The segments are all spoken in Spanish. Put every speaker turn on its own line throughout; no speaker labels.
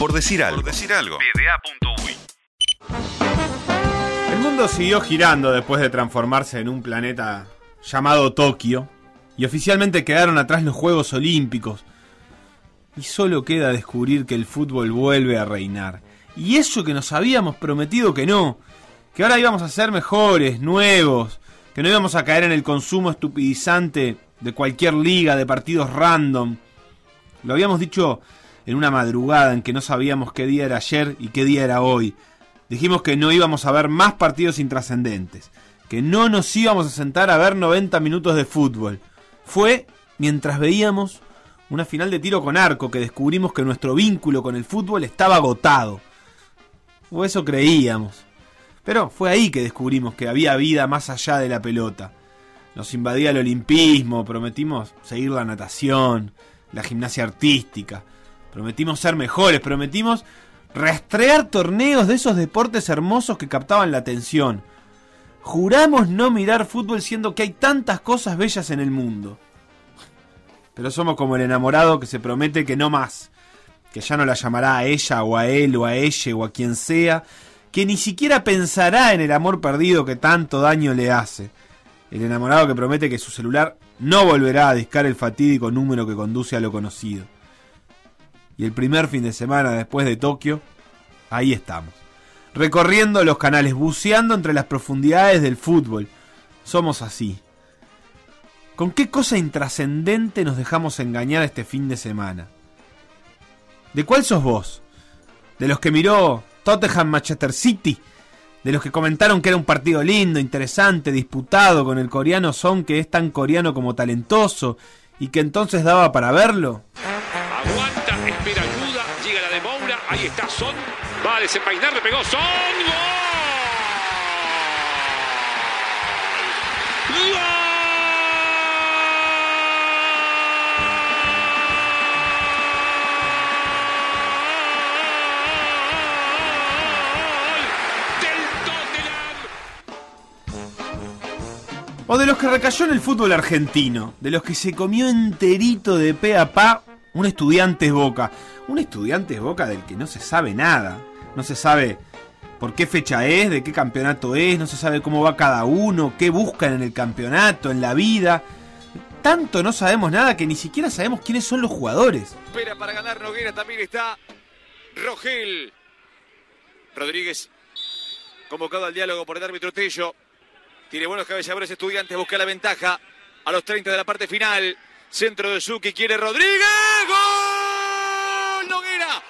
Por decir algo. Por decir algo.
El mundo siguió girando después de transformarse en un planeta llamado Tokio y oficialmente quedaron atrás los Juegos Olímpicos. Y solo queda descubrir que el fútbol vuelve a reinar. Y eso que nos habíamos prometido que no, que ahora íbamos a ser mejores, nuevos, que no íbamos a caer en el consumo estupidizante de cualquier liga, de partidos random. Lo habíamos dicho en una madrugada en que no sabíamos qué día era ayer y qué día era hoy. Dijimos que no íbamos a ver más partidos intrascendentes, que no nos íbamos a sentar a ver 90 minutos de fútbol. Fue mientras veíamos una final de tiro con arco que descubrimos que nuestro vínculo con el fútbol estaba agotado. O eso creíamos. Pero fue ahí que descubrimos que había vida más allá de la pelota. Nos invadía el olimpismo, prometimos seguir la natación, la gimnasia artística, prometimos ser mejores, prometimos rastrear torneos de esos deportes hermosos que captaban la atención. Juramos no mirar fútbol siendo que hay tantas cosas bellas en el mundo. Pero somos como el enamorado que se promete que no más, que ya no la llamará a ella o a él o a ella o a quien sea, que ni siquiera pensará en el amor perdido que tanto daño le hace. El enamorado que promete que su celular no volverá a discar el fatídico número que conduce a lo conocido. Y el primer fin de semana después de Tokio, ahí estamos. Recorriendo los canales, buceando entre las profundidades del fútbol. Somos así. ¿Con qué cosa intrascendente nos dejamos engañar este fin de semana? ¿De cuál sos vos? ¿De los que miró Tottenham Manchester City? ¿De los que comentaron que era un partido lindo, interesante, disputado con el coreano Son que es tan coreano como talentoso y que entonces daba para verlo?
Ahí está Son, va a desenvainar, le pegó Son, ¡Gol! ¡Gol!
O de los que recayó en el fútbol argentino, de los que se comió enterito de pe a pa un estudiante Boca. Un estudiante Boca del que no se sabe nada. No se sabe por qué fecha es, de qué campeonato es, no se sabe cómo va cada uno, qué buscan en el campeonato, en la vida. Tanto no sabemos nada que ni siquiera sabemos quiénes son los jugadores.
Espera para ganar Noguera, también está Rogel. Rodríguez convocado al diálogo por el árbitro Tello. Tiene buenos cabezadores estudiantes, busca la ventaja a los 30 de la parte final. Centro de Suki, quiere Rodríguez. ¡Gol! Noguera.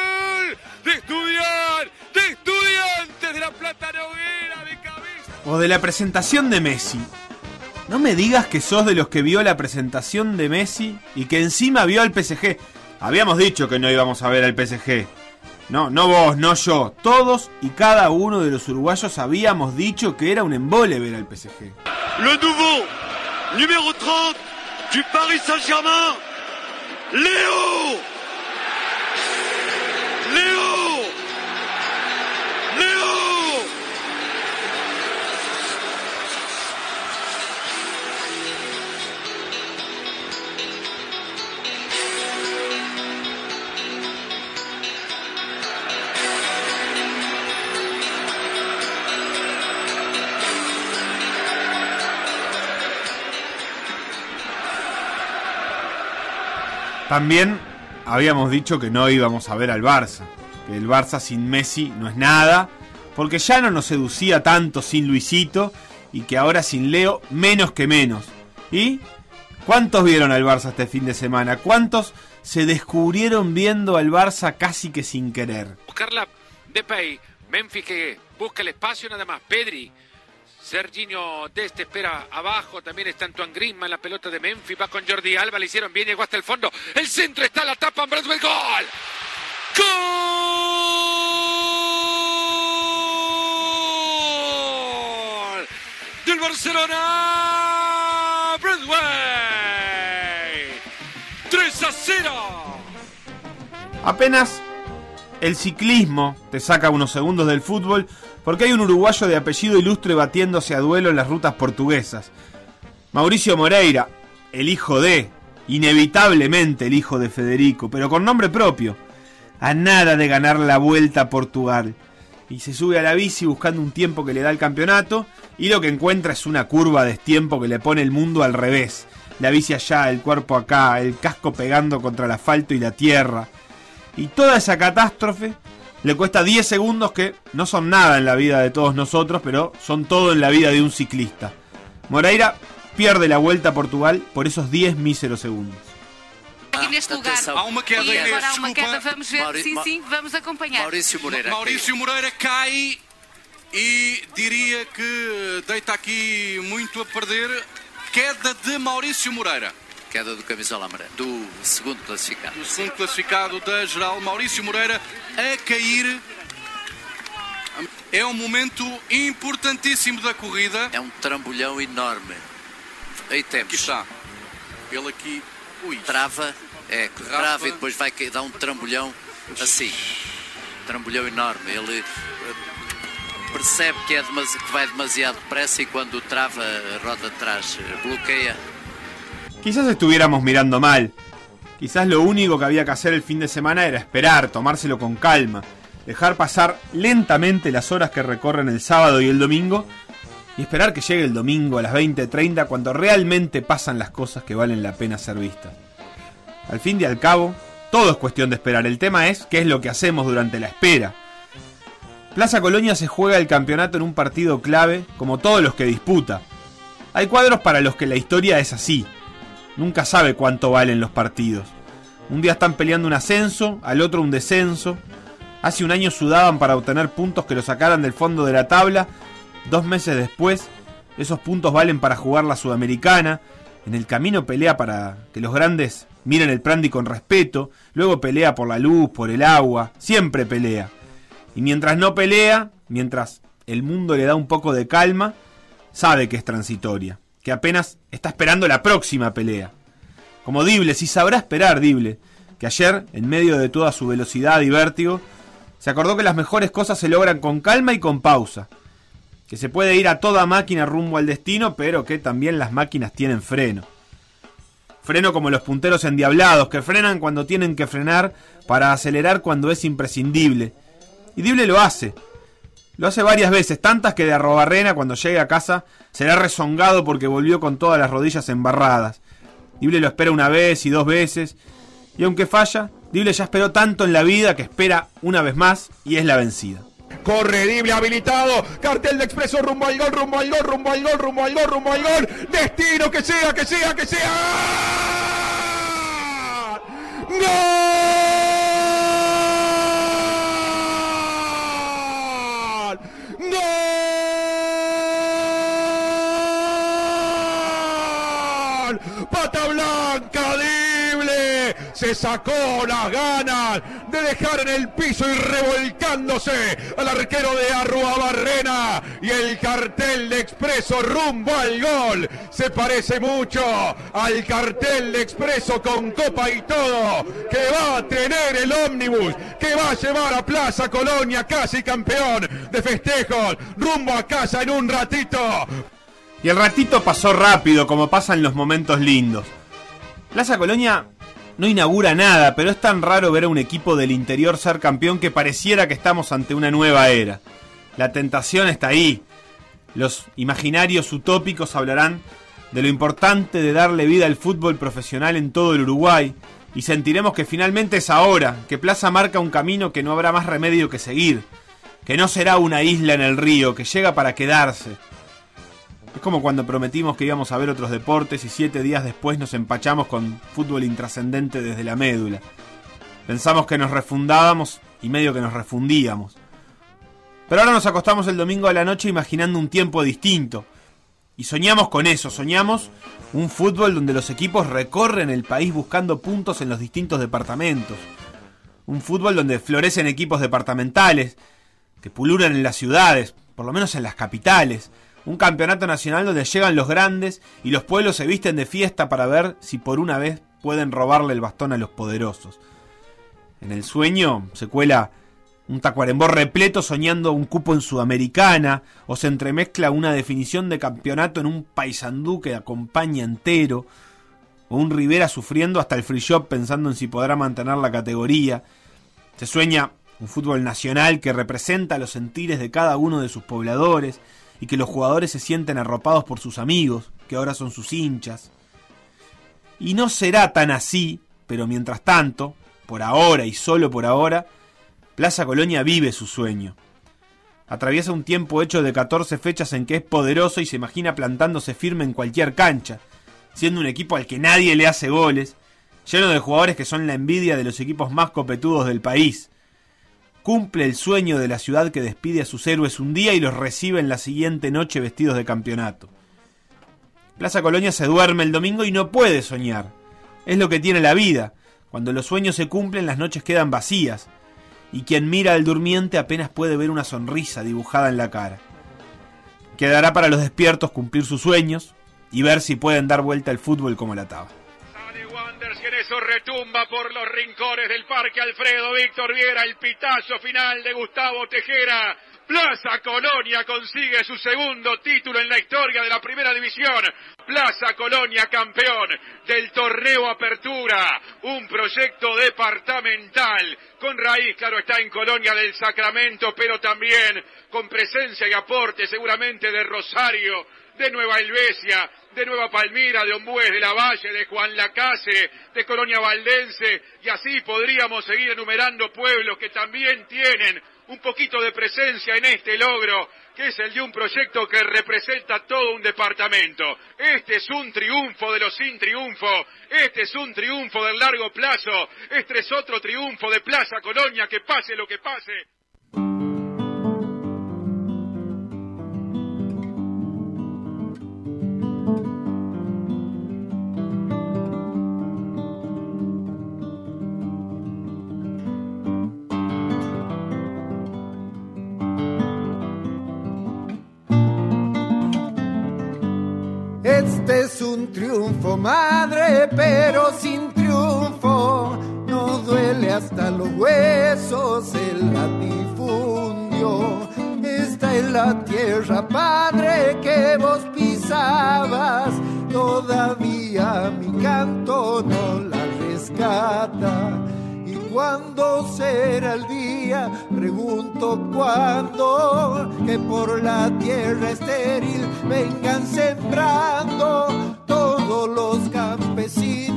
¡Gol! De estudiar, de estudiantes de la Plata Noguera, de cabeza.
O de la presentación de Messi. No me digas que sos de los que vio la presentación de Messi y que encima vio al PSG. Habíamos dicho que no íbamos a ver al PSG. No, no vos, no yo. Todos y cada uno de los uruguayos habíamos dicho que era un embole ver al PSG.
Le nouveau numéro 30 du Paris Saint-Germain, Léo
También habíamos dicho que no íbamos a ver al Barça. Que el Barça sin Messi no es nada. Porque ya no nos seducía tanto sin Luisito. Y que ahora sin Leo menos que menos. ¿Y cuántos vieron al Barça este fin de semana? ¿Cuántos se descubrieron viendo al Barça casi que sin querer?
buscarla Depay, Memphis que busca el espacio nada más, Pedri, Serginho Deste espera abajo, también está Antoine Griezmann, la pelota de Memphis, va con Jordi Alba, le hicieron bien, llegó hasta el fondo, el centro está, la tapa, Bradwell, gol, gol del Barcelona, Bradway, 3 a 0.
Apenas el ciclismo te saca unos segundos del fútbol porque hay un uruguayo de apellido ilustre batiéndose a duelo en las rutas portuguesas. Mauricio Moreira, el hijo de, inevitablemente el hijo de Federico, pero con nombre propio, a nada de ganar la vuelta a Portugal. Y se sube a la bici buscando un tiempo que le da el campeonato y lo que encuentra es una curva de tiempo que le pone el mundo al revés. La bici allá, el cuerpo acá, el casco pegando contra el asfalto y la tierra y toda esa catástrofe le cuesta 10 segundos que no son nada en la vida de todos nosotros, pero son todo en la vida de un ciclista. Moreira pierde la vuelta a Portugal por esos 10 míseros segundos.
Aqui neste lugar.
Há uma queda
e agora há uma queda, vamos ver.
Mauri-
sim, sim, vamos acompanhar.
Maurício Moreira.
Maurício Moreira cai e diria que deita aqui muito a perder. Queda de Maurício Moreira,
Queda do camisola amarela. Do segundo classificado.
do segundo classificado da geral. Maurício Moreira a cair. É um momento importantíssimo da corrida.
É um trambolhão enorme. Aí
Aqui
temos.
está. Ele aqui. Ui.
Trava. É, que
Trava.
e depois vai dar um trambolhão assim. Trambolhão enorme. Ele eh, percebe que, é demasi- que vai demasiado depressa e quando trava roda de trás eh, bloqueia.
Quizás estuviéramos mirando mal. Quizás lo único que había que hacer el fin de semana era esperar, tomárselo con calma, dejar pasar lentamente las horas que recorren el sábado y el domingo y esperar que llegue el domingo a las 20:30 cuando realmente pasan las cosas que valen la pena ser vistas. Al fin y al cabo, todo es cuestión de esperar. El tema es qué es lo que hacemos durante la espera. Plaza Colonia se juega el campeonato en un partido clave como todos los que disputa. Hay cuadros para los que la historia es así. Nunca sabe cuánto valen los partidos. Un día están peleando un ascenso, al otro un descenso. Hace un año sudaban para obtener puntos que lo sacaran del fondo de la tabla. Dos meses después, esos puntos valen para jugar la Sudamericana. En el camino pelea para que los grandes miren el Prandi con respeto. Luego pelea por la luz, por el agua. Siempre pelea. Y mientras no pelea, mientras el mundo le da un poco de calma, sabe que es transitoria, que apenas está esperando la próxima pelea. Como Dible, si sabrá esperar Dible, que ayer, en medio de toda su velocidad y vértigo, se acordó que las mejores cosas se logran con calma y con pausa, que se puede ir a toda máquina rumbo al destino, pero que también las máquinas tienen freno. Freno como los punteros endiablados, que frenan cuando tienen que frenar para acelerar cuando es imprescindible. Y Dible lo hace, lo hace varias veces, tantas que de Arrobarrena cuando llegue a casa será rezongado porque volvió con todas las rodillas embarradas. Dible lo espera una vez y dos veces, y aunque falla, Dible ya esperó tanto en la vida que espera una vez más y es la vencida.
Corre Dible habilitado. Cartel de expreso rumbo al gol, rumbo al gol, rumbo al gol, rumbo al gol, rumbo al gol. Destino que sea, que sea, que sea. ¡Gol! ¡Gol! Se sacó las ganas de dejar en el piso y revolcándose al arquero de Arrua Barrena. Y el cartel de Expreso rumbo al gol. Se parece mucho al cartel de Expreso con copa y todo que va a tener el ómnibus que va a llevar a Plaza Colonia casi campeón de festejos rumbo a casa en un ratito.
Y el ratito pasó rápido, como pasan los momentos lindos. Plaza Colonia no inaugura nada, pero es tan raro ver a un equipo del interior ser campeón que pareciera que estamos ante una nueva era. La tentación está ahí. Los imaginarios utópicos hablarán de lo importante de darle vida al fútbol profesional en todo el Uruguay, y sentiremos que finalmente es ahora, que Plaza marca un camino que no habrá más remedio que seguir, que no será una isla en el río, que llega para quedarse. Es como cuando prometimos que íbamos a ver otros deportes y siete días después nos empachamos con fútbol intrascendente desde la médula. Pensamos que nos refundábamos y medio que nos refundíamos. Pero ahora nos acostamos el domingo a la noche imaginando un tiempo distinto. Y soñamos con eso, soñamos un fútbol donde los equipos recorren el país buscando puntos en los distintos departamentos. Un fútbol donde florecen equipos departamentales, que puluran en las ciudades, por lo menos en las capitales. Un campeonato nacional donde llegan los grandes y los pueblos se visten de fiesta para ver si por una vez pueden robarle el bastón a los poderosos. En el sueño se cuela un tacuarembó repleto soñando un cupo en Sudamericana, o se entremezcla una definición de campeonato en un paisandú que acompaña entero, o un Rivera sufriendo hasta el free shop pensando en si podrá mantener la categoría. Se sueña un fútbol nacional que representa los sentires de cada uno de sus pobladores y que los jugadores se sienten arropados por sus amigos, que ahora son sus hinchas. Y no será tan así, pero mientras tanto, por ahora y solo por ahora, Plaza Colonia vive su sueño. Atraviesa un tiempo hecho de 14 fechas en que es poderoso y se imagina plantándose firme en cualquier cancha, siendo un equipo al que nadie le hace goles, lleno de jugadores que son la envidia de los equipos más copetudos del país. Cumple el sueño de la ciudad que despide a sus héroes un día y los recibe en la siguiente noche vestidos de campeonato. Plaza Colonia se duerme el domingo y no puede soñar. Es lo que tiene la vida. Cuando los sueños se cumplen, las noches quedan vacías. Y quien mira al durmiente apenas puede ver una sonrisa dibujada en la cara. Quedará para los despiertos cumplir sus sueños y ver si pueden dar vuelta el fútbol como la taba.
Que en eso retumba por los rincones del Parque Alfredo Víctor Viera, el pitazo final de Gustavo Tejera. Plaza Colonia consigue su segundo título en la historia de la primera división. Plaza Colonia campeón del torneo Apertura, un proyecto departamental con raíz, claro, está en Colonia del Sacramento, pero también con presencia y aporte seguramente de Rosario, de Nueva Helvecia, de Nueva Palmira, de Ombues, de la Valle, de Juan Lacase, de Colonia Valdense, y así podríamos seguir enumerando pueblos que también tienen un poquito de presencia en este logro, que es el de un proyecto que representa todo un departamento. Este es un triunfo de los sin triunfo, este es un triunfo del largo plazo, este es otro triunfo de Plaza Colonia, que pase lo que pase.
Sin triunfo. No duele hasta los huesos el latifundio. Esta es la tierra, padre, que vos pisabas. Todavía mi canto no la rescata. ¿Y cuándo será el día? Pregunto cuándo que por la tierra estéril vengan sembrando todos los campesinos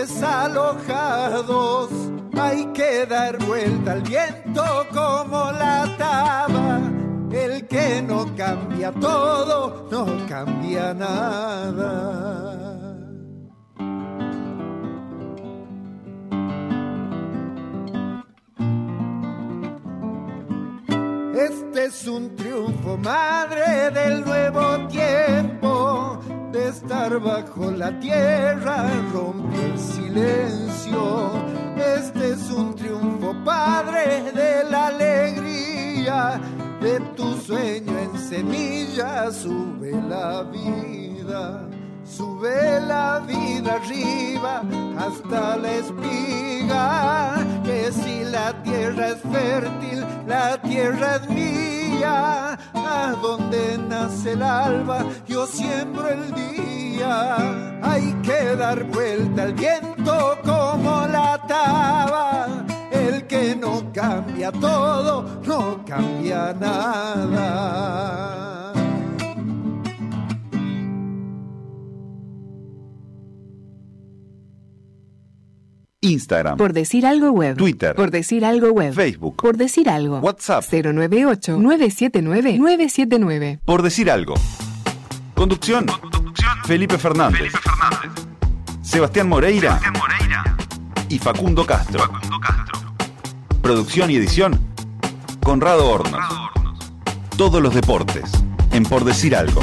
desalojados. Hay que dar vuelta al viento como la taba. El que no cambia todo, no cambia nada. Este es un triunfo, madre del nuevo tiempo, de estar bajo la tierra, rompe el silencio. Este es un triunfo, padre de la alegría, de tu sueño en semilla, sube la vida. Sube la vida arriba hasta la espiga, que si la tierra es fértil, la tierra es mía. Donde nace el alba, yo siembro el día. Hay que dar vuelta al viento como la taba. El que no cambia todo, no cambia nada.
Instagram,
Por decir algo web.
Twitter,
Por decir algo web.
Facebook,
Por decir algo.
WhatsApp,
098-979-979.
por decir algo. Conducción, Felipe Fernández, Sebastián Moreira, y Facundo Castro. Producción y edición, Conrado Hornos. Todos los deportes, en Por Decir Algo.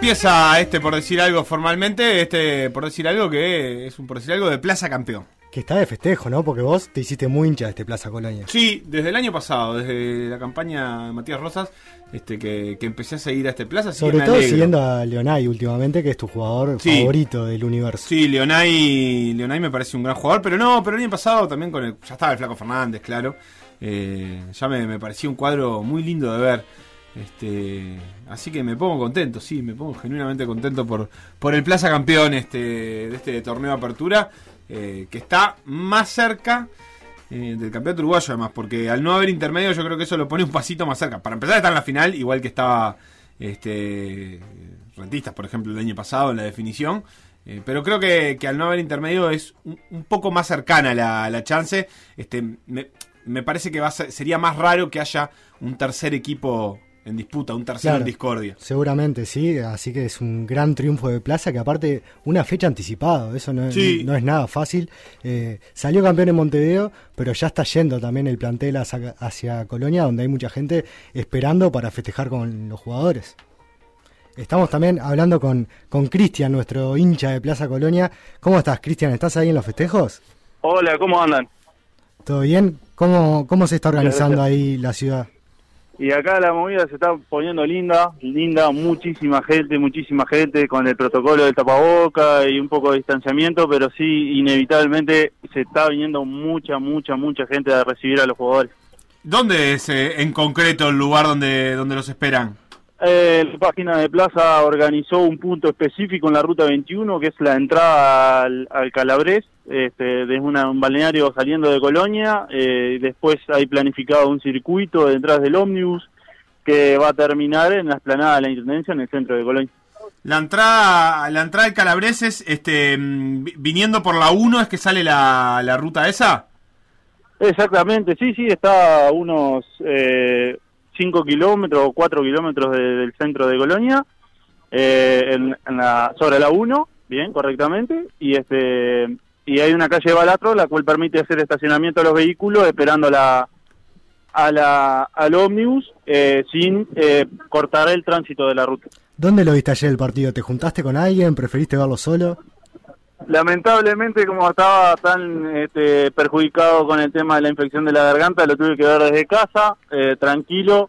Empieza este por decir algo formalmente, este por decir algo que es un por decir algo de Plaza Campeón.
que está de festejo, ¿no? Porque vos te hiciste muy hincha de este Plaza Colonia.
Sí, desde el año pasado, desde la campaña de Matías Rosas, este, que, que empecé a seguir a este plaza.
Sobre todo
alegro.
siguiendo a Leonay últimamente, que es tu jugador
Sí.
favorito del universo.
Sí, Leonay, Leonay me parece un gran jugador, pero no, pero el año pasado también con el, ya estaba el Flaco Fernández, claro. Eh, ya me, me parecía un cuadro muy lindo de ver. Este, así que me pongo contento, sí, me pongo genuinamente contento por, por el Plaza Campeón este, de este torneo de apertura, eh, que está más cerca eh, del campeonato uruguayo además, porque al no haber intermedio yo creo que eso lo pone un pasito más cerca. Para empezar está en la final, igual que estaba este, Rentistas, por ejemplo, el año pasado en la definición. Eh, pero creo que, que al no haber intermedio es un, poco más cercana la, la chance. Este, me, me parece que va a ser- sería más raro que haya un tercer equipo en disputa, un tercero
Claro.
en discordia.
Seguramente, sí, así que es un gran triunfo de Plaza, que aparte una fecha anticipada, eso no,
Sí.
no es nada fácil. Eh, salió campeón en Montevideo, pero ya está yendo también el plantel hacia, hacia Colonia, donde hay mucha gente esperando para festejar con los jugadores. Estamos también hablando con con Cristian, nuestro hincha de Plaza Colonia. ¿Cómo estás, Cristian? ¿Estás ahí en los festejos?
Hola, ¿cómo andan?
¿Todo bien? ¿Cómo, cómo se está organizando ahí la ciudad?
Y acá la movida se está poniendo linda, linda, muchísima gente, muchísima gente con el protocolo del tapaboca y un poco de distanciamiento, pero sí, inevitablemente se está viniendo mucha, mucha, mucha gente a recibir a los jugadores.
¿Dónde es eh, en concreto el lugar donde, donde los esperan?
Eh, la página de Plaza organizó un punto específico en la ruta 21, que es la entrada al, al Calabrés, este, desde una- un balneario saliendo de Colonia. eh, después hay planificado un circuito detrás del ómnibus que va a terminar en la explanada de la Intendencia en el centro de Colonia.
La entrada, la entrada de Calabreses, este, mm, vi- viniendo por la 1 es que sale la, la ruta esa.
Exactamente, sí, sí, está a unos 5 kilómetros o 4 kilómetros de- del centro de Colonia, eh, en, en la, sobre la 1, bien, correctamente, y este y hay una calle Balatro la cual permite hacer estacionamiento a los vehículos esperando la a la al ómnibus eh, sin eh, cortar el tránsito de la ruta.
¿Dónde lo viste ayer el partido? ¿Te juntaste con alguien? ¿Preferiste verlo solo?
Lamentablemente, como estaba tan este, perjudicado con el tema de la infección de la garganta, lo tuve que ver desde casa, eh, tranquilo,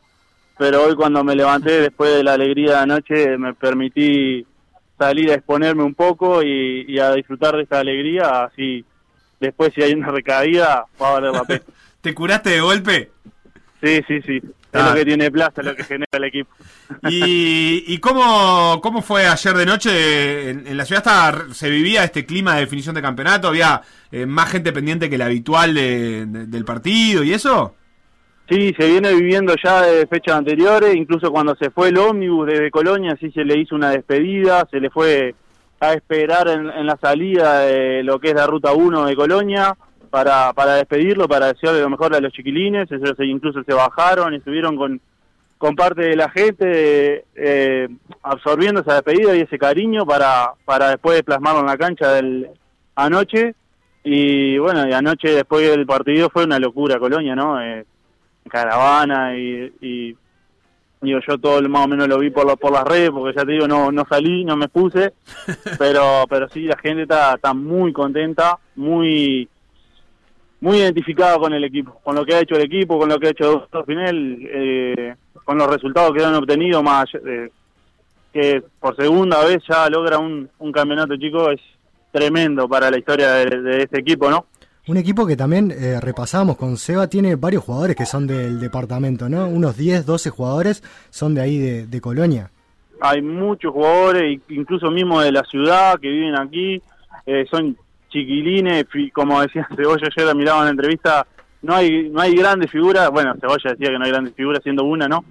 pero hoy cuando me levanté después de la alegría de anoche me permití salir a exponerme un poco y, y a disfrutar de esta alegría, así después si hay una recaída va a valer la pena.
¿Te curaste de golpe?
Sí, sí, sí, es
Ah.
lo que tiene plaza, lo que genera el equipo.
¿Y, y cómo, cómo fue ayer de noche? En, en la ciudad se vivía este clima de definición de campeonato, había eh, más gente pendiente que la habitual de- de- del partido y eso.
Sí, se viene viviendo ya de fechas anteriores, incluso cuando se fue el ómnibus desde Colonia, sí se le hizo una despedida, se le fue a esperar en, en la salida de lo que es la ruta 1 de Colonia para, para despedirlo, para desearle lo mejor a los chiquilines, ellos incluso se bajaron y estuvieron con, con parte de la gente eh, absorbiendo esa despedida y ese cariño para, para después plasmarlo en la cancha del anoche. Y bueno, y anoche después del partido fue una locura Colonia, ¿no? Eh, caravana y, y digo yo todo más o menos lo vi por la- por las redes porque ya te digo no no salí no me puse pero pero sí la gente está está muy contenta muy muy identificada con el equipo con lo que ha hecho el equipo con lo que ha hecho Doctor Pinel eh, con los resultados que han obtenido más de- que por segunda vez ya logra un, un campeonato chico es tremendo para la historia de, de este equipo no
Un equipo que también eh, repasamos con Seba, tiene varios jugadores que son del departamento, ¿no? Unos 10, 12 jugadores son de ahí de, Colonia.
hay muchos jugadores, incluso mismo de la ciudad, que viven aquí, eh, son chiquilines, como decía Cebolla ayer, miraba en la entrevista, no hay no hay grandes figuras, bueno, Cebolla decía que no hay grandes figuras, siendo una, ¿no?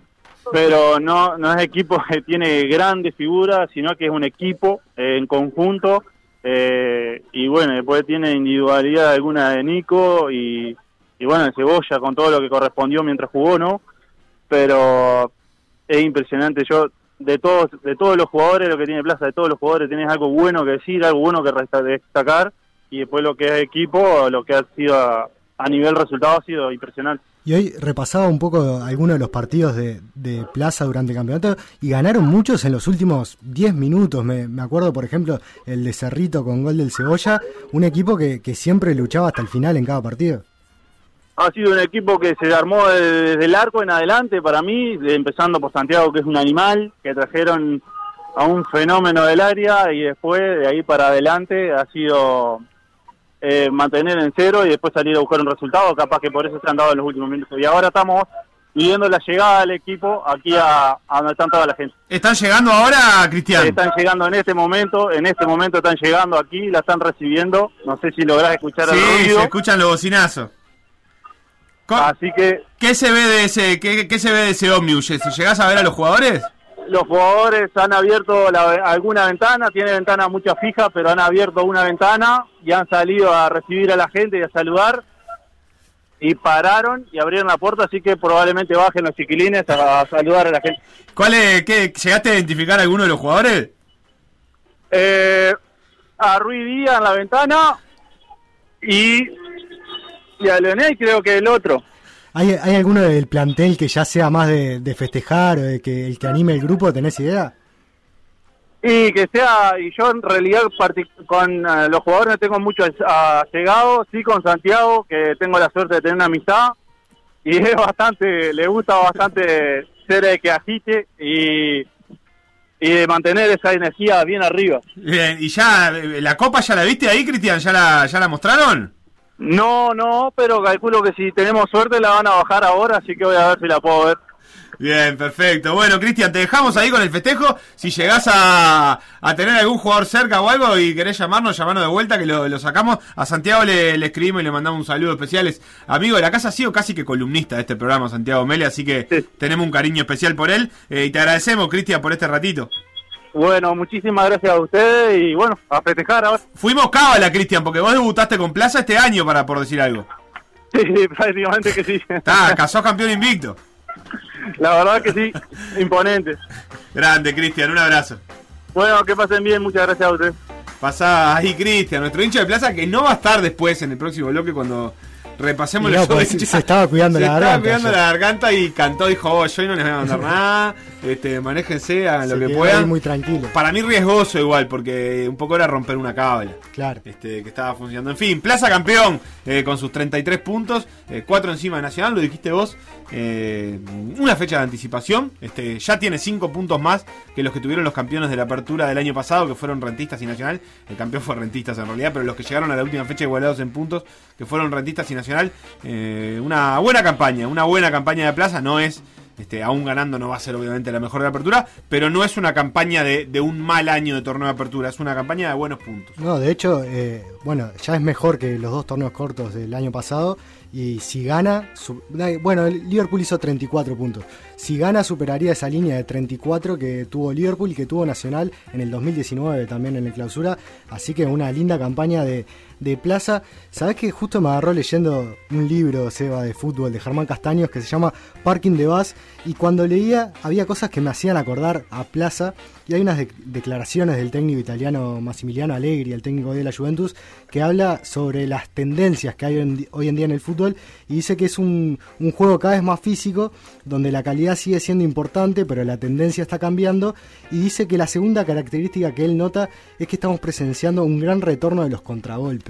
Pero no no es equipo que tiene grandes figuras, sino que es un equipo eh, en conjunto, eh, y bueno, después tiene individualidad alguna de Nico, y, y bueno, de Cebolla con todo lo que correspondió mientras jugó, ¿no? Pero es impresionante. Yo, de todos de todos los jugadores, lo que tiene Plaza, de todos los jugadores, tenés algo bueno que decir, algo bueno que destacar, y después lo que es equipo, lo que ha sido a nivel resultado ha sido impresionante.
Y hoy repasaba un poco algunos de los partidos de, de Plaza durante el campeonato y ganaron muchos en los últimos 10 minutos. Me, me acuerdo, por ejemplo, el de Cerrito con gol del Cebolla, un equipo que, que siempre luchaba hasta el final en cada partido.
Ha sido un equipo que se armó desde el arco en adelante para mí, empezando por Santiago, que es un animal, que trajeron a un fenómeno del área y después de ahí para adelante ha sido eh, mantener en cero y después salir a buscar un resultado, capaz que por eso se han dado en los últimos minutos. Y ahora estamos viendo la llegada del equipo aquí a, a donde están toda la gente.
¿Están llegando ahora, Cristian?
Están llegando en este momento, en este momento están llegando aquí, la están recibiendo. No sé si lográs escuchar el
Sí,
ruido.
se escuchan los bocinazos.
Así que
¿Qué se ve de ese, qué, qué se ve de ese ómnibus? Llegás a ver a los jugadores?
Los jugadores han abierto la- alguna ventana, tiene ventana mucha fija, pero han abierto una ventana y han salido a recibir a la gente y a saludar. Y pararon y abrieron la puerta, así que probablemente bajen los chiquilines a, saludar a la gente.
¿Cuál es, qué, ¿Llegaste a identificar a alguno de los jugadores?
Eh, a Ruiz Díaz en la ventana y, y a Leonel creo que el otro.
¿Hay, ¿Hay alguno del plantel que ya sea más de, de festejar o de que el que anime el grupo? ¿Tenés idea?
Y que sea, y yo en realidad con eh, los jugadores no tengo mucho llegado, sí con Santiago, que tengo la suerte de tener una amistad, y es bastante, le gusta bastante ser el que agite y, y de mantener esa energía bien arriba.
Bien, ¿y ya eh, la copa ya la viste ahí, Cristian? ¿Ya la, ¿Ya la mostraron?
No, no, pero calculo que si tenemos suerte la van a bajar ahora, así que voy a ver si la puedo ver.
Bien, perfecto. Bueno, Cristian, te dejamos ahí con el festejo. Si llegás a, a tener algún jugador cerca o algo y querés llamarnos, llamarnos de vuelta, que lo, lo sacamos. A Santiago le, le escribimos y le mandamos un saludo especial. Es amigo de la casa, ha sido casi que columnista de este programa, Santiago Mele, así que tenemos un cariño especial por él. Eh, y te agradecemos, Cristian, por este ratito.
Bueno, muchísimas gracias a ustedes y bueno, a festejar ahora.
Fuimos cábala, Cristian, porque vos debutaste con Plaza este año, para por decir algo.
Sí, prácticamente que sí.
Está, casó campeón invicto.
La verdad que sí, imponente.
Grande, Cristian, un abrazo.
Bueno, que pasen bien, muchas gracias a ustedes.
Pasá ahí, Cristian, nuestro hincha de plaza, que no va a estar después en el próximo bloque cuando repasemos los
no,
de
se- estaba cuidando
Se
la
estaba
garganta
cuidando
ayer.
la garganta y cantó, dijo, oh, yo hoy no les voy a mandar nada, este, manéjense, hagan
Se
lo que puedan.
muy tranquilo.
Para mí riesgoso igual, porque un poco era romper una cábala.
Claro.
Este, que estaba funcionando. En fin, Plaza campeón eh, con sus 33 puntos, 4 encima de Nacional, lo dijiste vos. eh, una fecha de anticipación. Este, ya tiene 5 puntos más que los que tuvieron los campeones de la apertura del año pasado, que fueron Rentistas y Nacional. El campeón fue Rentistas en realidad, pero los que llegaron a la última fecha igualados en puntos, que fueron Rentistas y Nacional. Eh, una buena campaña, una buena campaña de Plaza. No es. Este, aún ganando no va a ser obviamente la mejor de la apertura, pero no es una campaña de, un mal año de torneo de apertura, es una campaña de buenos puntos.
No, de hecho, eh, bueno, ya es mejor que los dos torneos cortos del año pasado. Y si gana, bueno, Liverpool hizo 34 puntos. Si gana, superaría esa línea de 34 que tuvo Liverpool y que tuvo Nacional en el 2019 también en el clausura. Así que una linda campaña de, de Plaza. Sabes que justo me agarró leyendo un libro, Seba, de fútbol de Germán Castaños que se llama Parking de Bus. Y cuando leía, había cosas que me hacían acordar a Plaza. Y hay unas de- declaraciones del técnico italiano Massimiliano Allegri, el técnico de la Juventus, que habla sobre las tendencias que hay hoy en día en el fútbol y dice que es un, un juego cada vez más físico, donde la calidad sigue siendo importante, pero la tendencia está cambiando. Y dice que la segunda característica que él nota es que estamos presenciando un gran retorno de los contragolpes.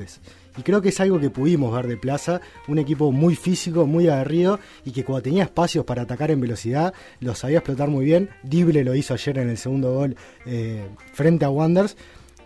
Y creo que es algo que pudimos ver de Plaza, un equipo muy físico, muy aguerrido y que cuando tenía espacios para atacar en velocidad lo sabía explotar muy bien. Dible lo hizo ayer en el segundo gol eh, frente a Wanders.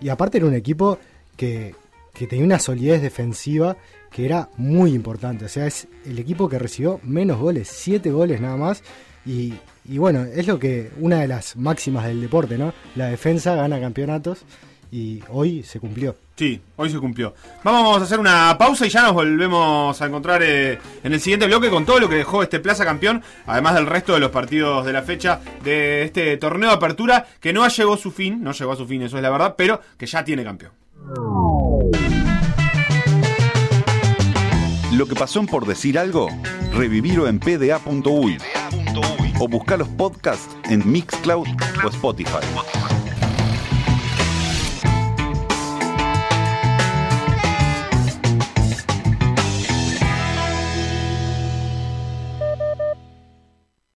Y aparte era un equipo que, que tenía una solidez defensiva que era muy importante. O sea, es el equipo que recibió menos goles, siete goles nada más. Y, y bueno, es lo que una de las máximas del deporte, ¿no? La defensa gana campeonatos y hoy se cumplió.
Sí, hoy se cumplió. Vamos a hacer una pausa y ya nos volvemos a encontrar eh, en el siguiente bloque con todo lo que dejó este Plaza Campeón, además del resto de los partidos de la fecha de este torneo de apertura que no llegó a su fin, no llegó a su fin, eso es la verdad, pero que ya tiene campeón.
Lo que pasó en por decir algo, revivirlo en pda.uy o buscar los podcasts en Mixcloud o Spotify.